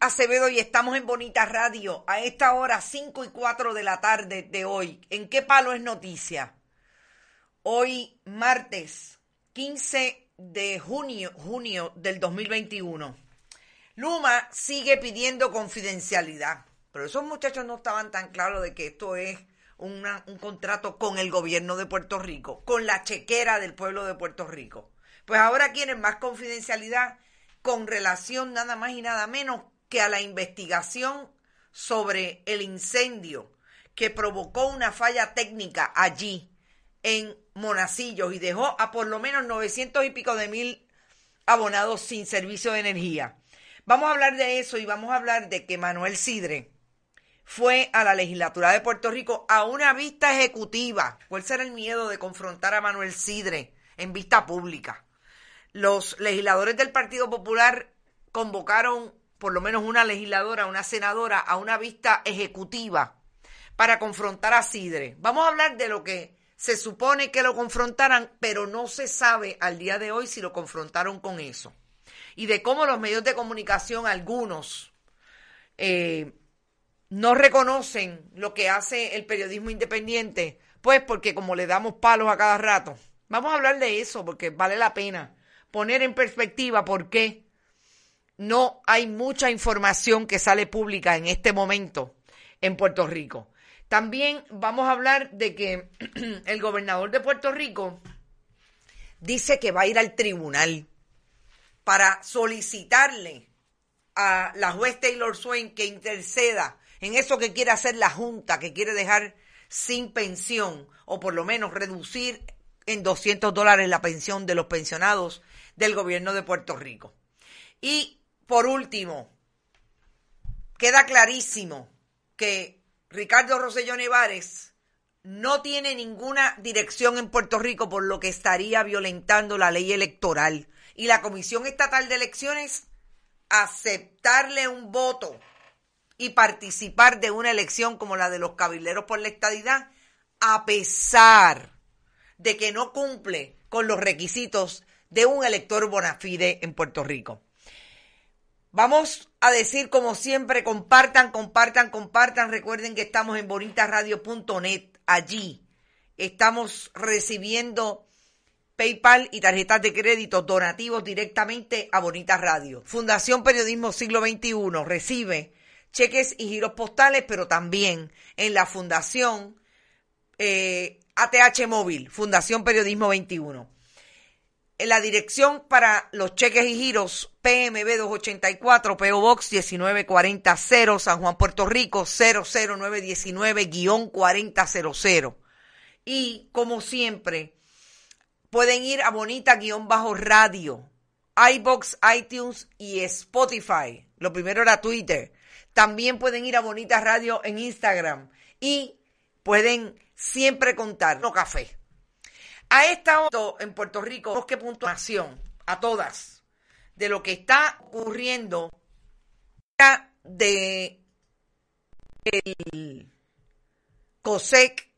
Acevedo y estamos en Bonita Radio a esta hora 5 y 4 de la tarde de hoy. ¿En qué palo es noticia? Hoy martes 15 de junio, junio del 2021. Luma sigue pidiendo confidencialidad, pero esos muchachos no estaban tan claros de que esto es un contrato con el gobierno de Puerto Rico, con la chequera del pueblo de Puerto Rico. Pues ahora quieren más confidencialidad con relación nada más y nada menos que a la investigación sobre el incendio que provocó una falla técnica allí en Monacillos y dejó a por lo menos 900 y pico de mil abonados sin servicio de energía. Vamos a hablar de eso y vamos a hablar de que Manuel Sidre fue a la legislatura de Puerto Rico a una vista ejecutiva. ¿Cuál será el miedo de confrontar a Manuel Sidre en vista pública? Los legisladores del Partido Popular convocaron por lo menos una legisladora, una senadora, a una vista ejecutiva para confrontar a Sidre. Vamos a hablar de lo que se supone que lo confrontaran, pero no se sabe al día de hoy si lo confrontaron con eso. Y de cómo los medios de comunicación, algunos, eh, no reconocen lo que hace el periodismo independiente, pues porque como le damos palos a cada rato. Vamos a hablar de eso porque vale la pena poner en perspectiva por qué no hay mucha información que sale pública en este momento en Puerto Rico. También vamos a hablar de que el gobernador de Puerto Rico dice que va a ir al tribunal para solicitarle a la juez Taylor Swain que interceda en eso que quiere hacer la Junta, que quiere dejar sin pensión o por lo menos reducir en 200 dólares la pensión de los pensionados del gobierno de Puerto Rico. Y por último, queda clarísimo que Ricardo Rosselló Nevares no tiene ninguna dirección en Puerto Rico por lo que estaría violentando la ley electoral. Y la Comisión Estatal de Elecciones aceptarle un voto y participar de una elección como la de los cabileros por la estadidad, a pesar de que no cumple con los requisitos de un elector bona fide en Puerto Rico. Vamos a decir como siempre, compartan, compartan, compartan. Recuerden que estamos en bonitasradio.net. Allí estamos recibiendo PayPal y tarjetas de crédito donativos directamente a Bonitas Radio. Fundación Periodismo Siglo XXI recibe cheques y giros postales, pero también en la Fundación ATH eh, Móvil, Fundación Periodismo 21 la dirección para los cheques y giros PMB 284, PO Box 19400, San Juan, Puerto Rico 00919-4000. Y como siempre, pueden ir a Bonita-Radio, iBox, iTunes y Spotify. Lo primero era Twitter. También pueden ir a Bonita Radio en Instagram y pueden siempre contar no café A esta hora en Puerto Rico, que puntuación a todas de lo que está ocurriendo de el COSEC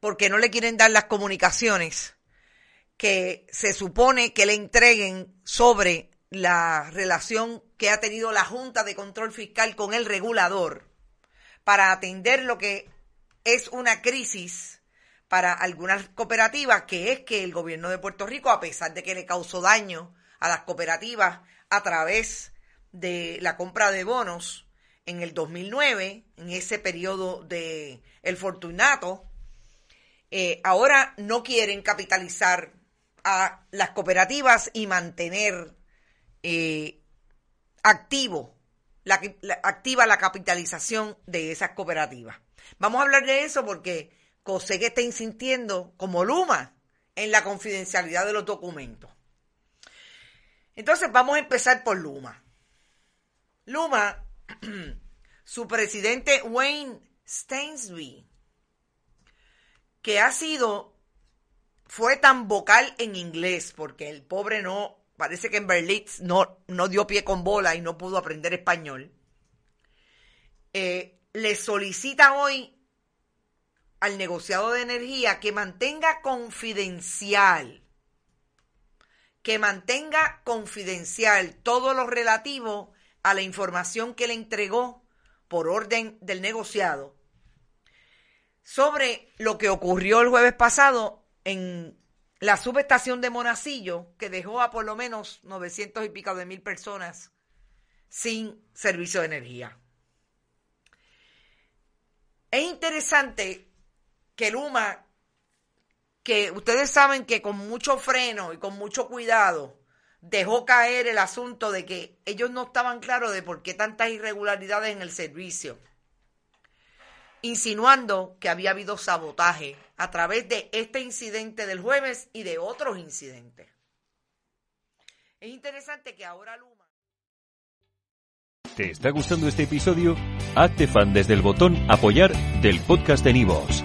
porque no le quieren dar las comunicaciones que se supone que le entreguen sobre la relación que ha tenido la Junta de Control Fiscal con el regulador para atender lo que es una crisis para algunas cooperativas, que es que el gobierno de Puerto Rico, a pesar de que le causó daño a las cooperativas a través de la compra de bonos en el 2009, en ese periodo de el Fortunato, eh, ahora no quieren capitalizar a las cooperativas y mantener eh, activo, la, activa la capitalización de esas cooperativas. Vamos a hablar de eso porque COSEC está insintiendo como Luma en la confidencialidad de los documentos. Entonces vamos a empezar por Luma. Luma, su presidente Wayne Stainsby, que ha sido, fue tan vocal en inglés, porque el pobre no, parece que en Berlín no, no dio pie con bola y no pudo aprender español, eh, le solicita hoy al negociado de energía que mantenga confidencial que mantenga confidencial todo lo relativo a la información que le entregó por orden del negociado sobre lo que ocurrió el jueves pasado en la subestación de Monacillo, que dejó a por lo menos 900 y pico de mil personas sin servicio de energía. Es interesante que Luma que ustedes saben que con mucho freno y con mucho cuidado dejó caer el asunto de que ellos no estaban claros de por qué tantas irregularidades en el servicio, insinuando que había habido sabotaje a través de este incidente del jueves y de otros incidentes. Es interesante que ahora Luma... ¿Te está gustando este episodio? Hazte fan desde el botón apoyar del podcast de Nivos.